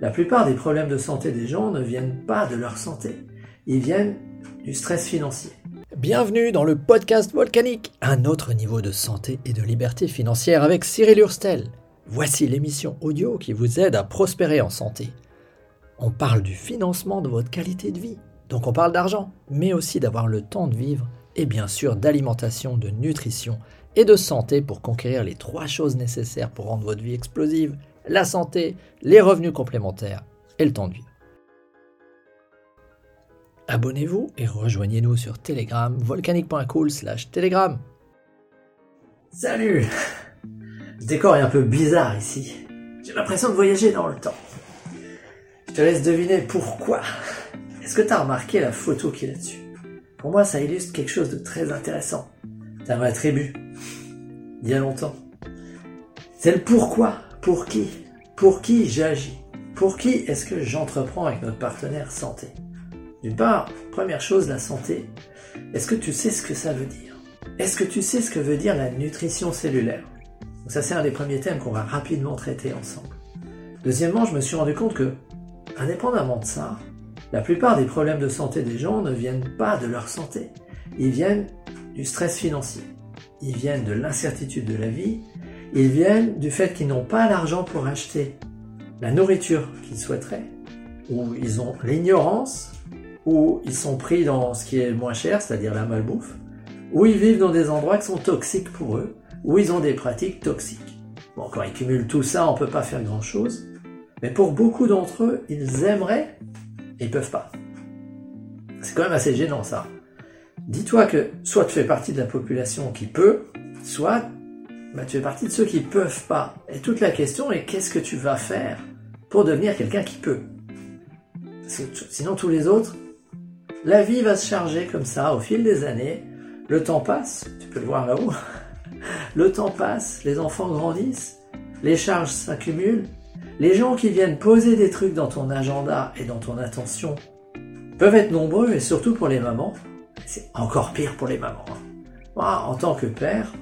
La plupart des problèmes de santé des gens ne viennent pas de leur santé, ils viennent du stress financier. Bienvenue dans le podcast volcanique, un autre niveau de santé et de liberté financière avec Cyril Hurstel. Voici l'émission audio qui vous aide à prospérer en santé. On parle du financement de votre qualité de vie, donc on parle d'argent, mais aussi d'avoir le temps de vivre et bien sûr d'alimentation, de nutrition et de santé pour conquérir les trois choses nécessaires pour rendre votre vie explosive, la santé, les revenus complémentaires et le temps de vivre. Abonnez-vous et rejoignez-nous sur Telegram, volcanique.cool Telegram. Salut Ce décor est un peu bizarre ici. J'ai l'impression de voyager dans le temps. Je te laisse deviner pourquoi. Est-ce que tu as remarqué la photo qui est là-dessus? Pour moi, ça illustre quelque chose de très intéressant. C'est ma tribu. Il y a longtemps. C'est le pourquoi? Pour qui? Pour qui j'agis? Pour qui est-ce que j'entreprends avec notre partenaire santé? D'une part, première chose, la santé. Est-ce que tu sais ce que ça veut dire? Est-ce que tu sais ce que veut dire la nutrition cellulaire? Donc Ça, c'est un des premiers thèmes qu'on va rapidement traiter ensemble. Deuxièmement, je me suis rendu compte que, indépendamment de ça, la plupart des problèmes de santé des gens ne viennent pas de leur santé. Ils viennent du stress financier. Ils viennent de l'incertitude de la vie. Ils viennent du fait qu'ils n'ont pas l'argent pour acheter la nourriture qu'ils souhaiteraient. Ou ils ont l'ignorance. Ou ils sont pris dans ce qui est moins cher, c'est-à-dire la malbouffe. Ou ils vivent dans des endroits qui sont toxiques pour eux. Ou ils ont des pratiques toxiques. Bon, quand ils cumulent tout ça, on ne peut pas faire grand-chose. Mais pour beaucoup d'entre eux, ils aimeraient et ils peuvent pas. C'est quand même assez gênant ça. Dis-toi que soit tu fais partie de la population qui peut, soit bah, tu fais partie de ceux qui peuvent pas. Et toute la question est qu'est-ce que tu vas faire pour devenir quelqu'un qui peut? Sinon tous les autres, la vie va se charger comme ça au fil des années. Le temps passe, tu peux le voir là-haut. Le temps passe, les enfants grandissent, les charges s'accumulent. Les gens qui viennent poser des trucs dans ton agenda et dans ton attention peuvent être nombreux et surtout pour les mamans c'est encore pire pour les mamans. Hein. Moi, en tant que père,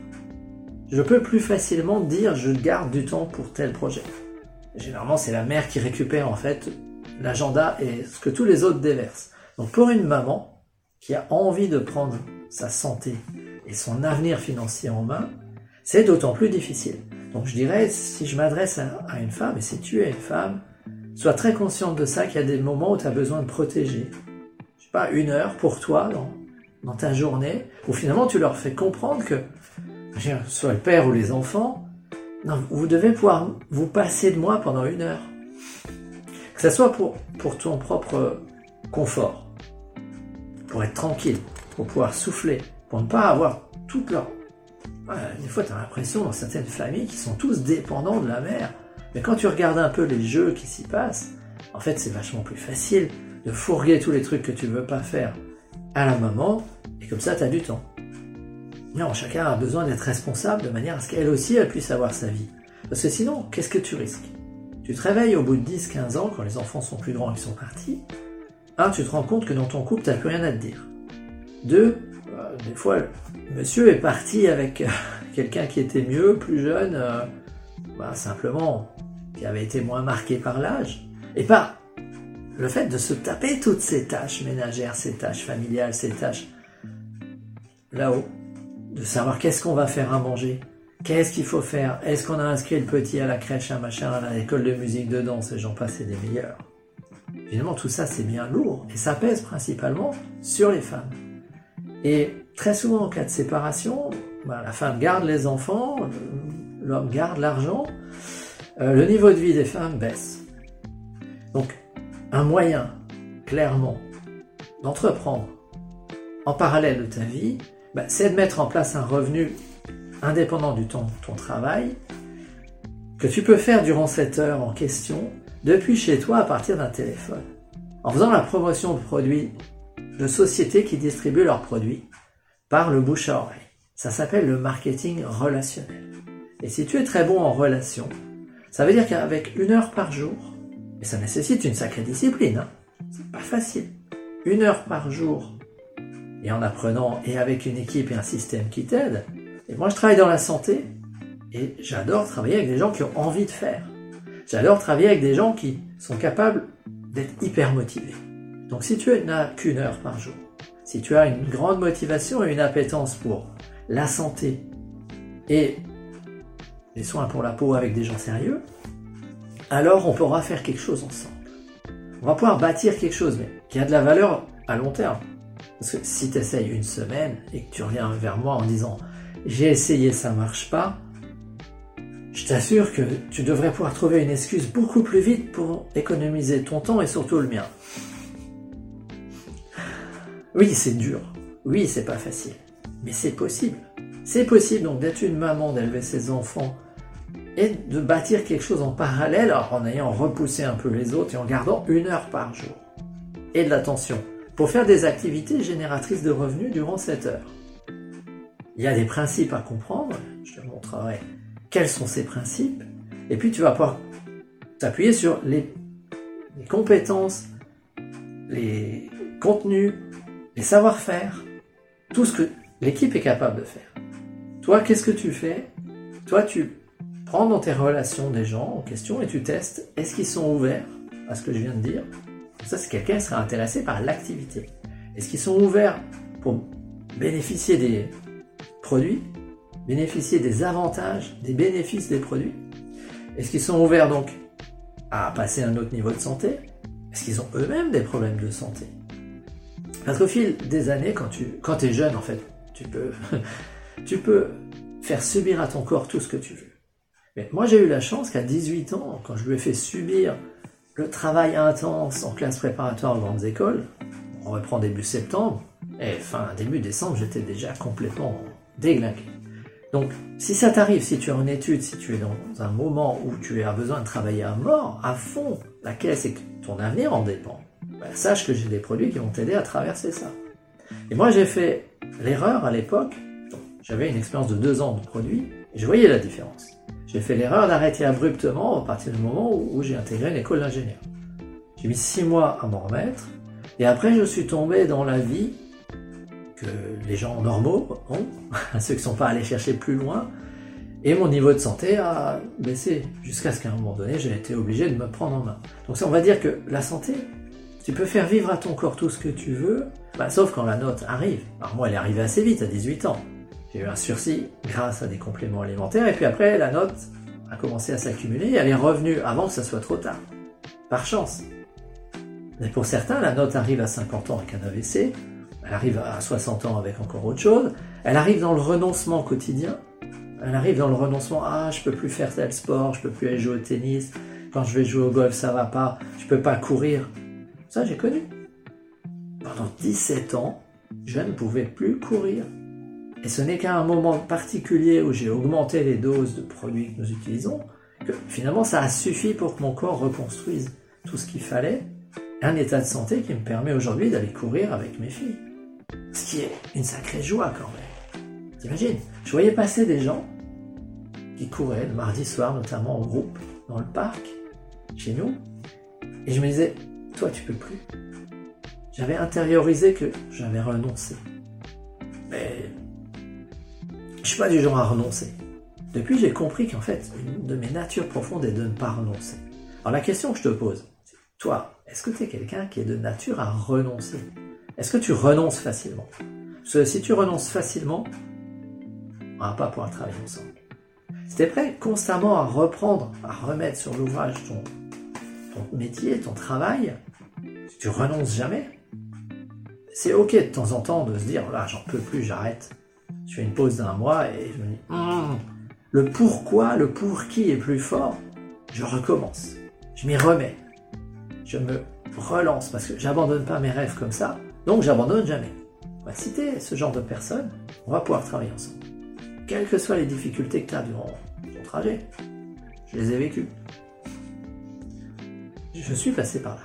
je peux plus facilement dire je garde du temps pour tel projet. Généralement, c'est la mère qui récupère en fait l'agenda et ce que tous les autres déversent. Donc pour une maman qui a envie de prendre sa santé et son avenir financier en main, c'est d'autant plus difficile. Donc je dirais, si je m'adresse à, une femme, et si tu es une femme, sois très consciente de ça, qu'il y a des moments où tu as besoin de protéger. Je sais pas, une heure pour toi dans, dans ta journée, où finalement tu leur fais comprendre que, soit le père ou les enfants, non, vous devez pouvoir vous passer de moi pendant une heure. Que ce soit pour, ton propre confort, pour être tranquille, pour pouvoir souffler, pour ne pas avoir toute leur... des fois, tu as l'impression dans certaines familles qui sont tous dépendants de la mère. Mais quand tu regardes un peu les jeux qui s'y passent, en fait, c'est vachement plus facile de fourguer tous les trucs que tu veux pas faire à la maman, et comme ça, tu as du temps. Non, chacun a besoin d'être responsable de manière à ce qu'elle aussi, elle puisse avoir sa vie. Parce que sinon, qu'est-ce que tu risques? Tu te réveilles au bout de 10-15 ans, quand les enfants sont plus grands et sont partis. Un, tu te rends compte que dans ton couple, tu n'as plus rien à te dire. Deux, euh, des fois, monsieur est parti avec euh, quelqu'un qui était mieux, plus jeune, euh, bah, simplement, qui avait été moins marqué par l'âge. Et pas le fait de se taper toutes ces tâches ménagères, ces tâches familiales, ces tâches là-haut, de savoir qu'est-ce qu'on va faire à manger, qu'est-ce qu'il faut faire, est-ce qu'on a inscrit le petit à la crèche, à machin, à l'école de musique, de danse, et j'en passe, des meilleurs. Évidemment, tout ça, c'est bien lourd, et ça pèse principalement sur les femmes. Et très souvent, en cas de séparation, bah, la femme garde les enfants, l'homme garde l'argent, euh, le niveau de vie des femmes baisse. Donc, un moyen, clairement, d'entreprendre en parallèle de ta vie, bah, c'est de mettre en place un revenu indépendant du temps de ton travail que tu peux faire durant cette heure en question depuis chez toi à partir d'un téléphone. En faisant la promotion de produits de sociétés qui distribuent leurs produits par le bouche à oreille. Ça s'appelle le marketing relationnel. Et si tu es très bon en relation, ça veut dire qu'avec une heure par jour, et ça nécessite une sacrée discipline. Hein. C'est pas facile. Une heure par jour, et en apprenant, et avec une équipe et un système qui t'aide. Et moi, je travaille dans la santé, et j'adore travailler avec des gens qui ont envie de faire. J'adore travailler avec des gens qui, sont capables d'être hyper motivés. Donc si tu n'as qu'une heure par jour, si tu as une grande motivation et une appétence pour la santé et les soins pour la peau avec des gens sérieux, alors on pourra faire quelque chose ensemble. On va pouvoir bâtir quelque chose mais qui a de la valeur à long terme. Parce que si tu essayes une semaine et que tu reviens vers moi en disant j'ai essayé, ça marche pas, je t'assure que tu devrais pouvoir trouver une excuse beaucoup plus vite pour économiser ton temps et surtout le mien. Oui, c'est dur. Oui, c'est pas facile. Mais c'est possible. C'est possible donc d'être une maman, d'élever ses enfants et de bâtir quelque chose en parallèle en ayant repoussé un peu les autres et en gardant une heure par jour. Et de l'attention pour faire des activités génératrices de revenus durant cette heure. Il y a des principes à comprendre, je te montrerai quels sont ces principes, et puis tu vas pouvoir t'appuyer sur les, compétences, les contenus, les savoir-faire, tout ce que l'équipe est capable de faire. Toi, qu'est-ce que tu fais? Toi, tu prends dans tes relations des gens en question et tu testes, est-ce qu'ils sont ouverts à ce que je viens de dire? Ça, c'est quelqu'un qui sera intéressé par l'activité. Est-ce qu'ils sont ouverts pour bénéficier des produits bénéficier des avantages, des bénéfices des produits? Est-ce qu'ils sont ouverts donc à passer à un autre niveau de santé? Est-ce qu'ils ont eux-mêmes des problèmes de santé? Parce qu'au fil des années, quand tu quand es jeune, en fait, tu peux, tu peux faire subir à ton corps tout ce que tu veux. Mais moi, j'ai eu la chance qu'à 18 ans, quand je lui ai fait subir le travail intense en classe préparatoire aux grandes écoles, on reprend début septembre, et fin début décembre, j'étais déjà complètement déglingué. Donc, si ça t'arrive, si tu es en étude, si tu es dans un moment où tu as besoin de travailler à mort, à fond, la caisse et que ton avenir en dépend, ben, sache que j'ai des produits qui vont t'aider à traverser ça. Et moi, j'ai fait l'erreur à l'époque, j'avais une expérience de deux ans de produits, et je voyais la différence. J'ai fait l'erreur d'arrêter abruptement à partir du moment où, j'ai intégré une école d'ingénieur. J'ai mis six mois à m'en remettre, et après, je suis tombé dans la vie que les gens normaux ont, ceux qui ne sont pas allés chercher plus loin, et mon niveau de santé a baissé jusqu'à ce qu'à un moment donné, j'ai été obligé de me prendre en main. Donc ça, on va dire que la santé, tu peux faire vivre à ton corps tout ce que tu veux, bah, sauf quand la note arrive. Alors moi, elle est arrivée assez vite, à 18 ans. J'ai eu un sursis grâce à des compléments alimentaires, et puis après, la note a commencé à s'accumuler, elle est revenue avant que ça soit trop tard. Par chance. Mais pour certains, la note arrive à 50 ans avec un AVC, elle arrive à 60 ans avec encore autre chose. Elle arrive dans le renoncement quotidien. Elle arrive dans le renoncement. Ah, je peux plus faire tel sport, je peux plus aller jouer au tennis. Quand je vais jouer au golf, ça va pas. Je peux pas courir. Ça, j'ai connu. Pendant 17 ans, je ne pouvais plus courir. Et ce n'est qu'à un moment particulier où j'ai augmenté les doses de produits que nous utilisons que finalement ça a suffi pour que mon corps reconstruise tout ce qu'il fallait. Un état de santé qui me permet aujourd'hui d'aller courir avec mes filles. Ce qui est une sacrée joie quand même. T'imagines? Je voyais passer des gens qui couraient le mardi soir, notamment en groupe, dans le parc, chez nous. Et je me disais, toi tu peux plus. J'avais intériorisé que j'avais renoncé. Mais je suis pas du genre à renoncer. Depuis, j'ai compris qu'en fait, une de mes natures profondes est de ne pas renoncer. Alors la question que je te pose, c'est, toi, est-ce que tu es quelqu'un qui est de nature à renoncer? Est-ce que tu renonces facilement? Parce que si tu renonces facilement, on va pas pouvoir travailler ensemble. Si tu es prêt constamment à reprendre, à remettre sur l'ouvrage ton, ton métier, ton travail, si tu renonces jamais, c'est ok de temps en temps de se dire là j'en peux plus, j'arrête. Je fais une pause d'un mois et je me dis hum, le pourquoi, le pour qui est plus fort, je recommence. Je m'y remets. Je me relance parce que j'abandonne pas mes rêves comme ça. Donc j'abandonne jamais. On va citer ce genre de personne, on va pouvoir travailler ensemble. Quelles que soient les difficultés que tu as durant ton trajet, je les ai vécues. Je suis passé par là.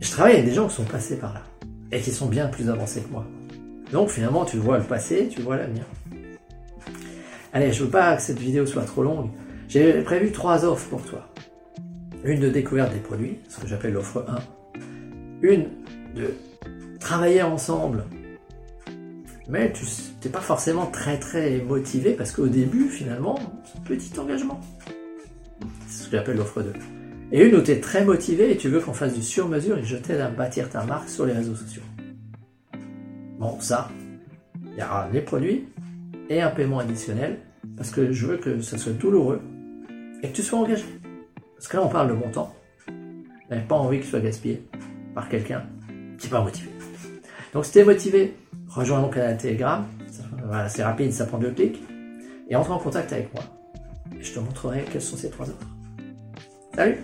Je travaille avec des gens qui sont passés par là et qui sont bien plus avancés que moi. Donc finalement, tu vois le passé, tu vois l'avenir. Allez, je veux pas que cette vidéo soit trop longue. J'ai prévu trois offres pour toi. Une de découverte des produits, ce que j'appelle l'offre 1. Une de travailler ensemble. Mais tu n'es pas forcément très très motivé parce qu'au début, finalement, c'est un petit engagement. C'est ce que j'appelle l'offre 2. Et une où tu es très motivé et tu veux qu'on fasse du sur-mesure et je t'aide à bâtir ta marque sur les réseaux sociaux. Bon, ça, il y aura les produits et un paiement additionnel parce que je veux que ça soit douloureux et que tu sois engagé. Parce que là, on parle de mon temps. Je pas envie qu'il soit gaspillé par quelqu'un qui n'est pas motivé. Donc, si tu es motivé, rejoins mon canal Telegram. Voilà, c'est rapide, ça prend deux clics. Et entre en contact avec moi. Et je te montrerai quelles sont ces trois offres. Salut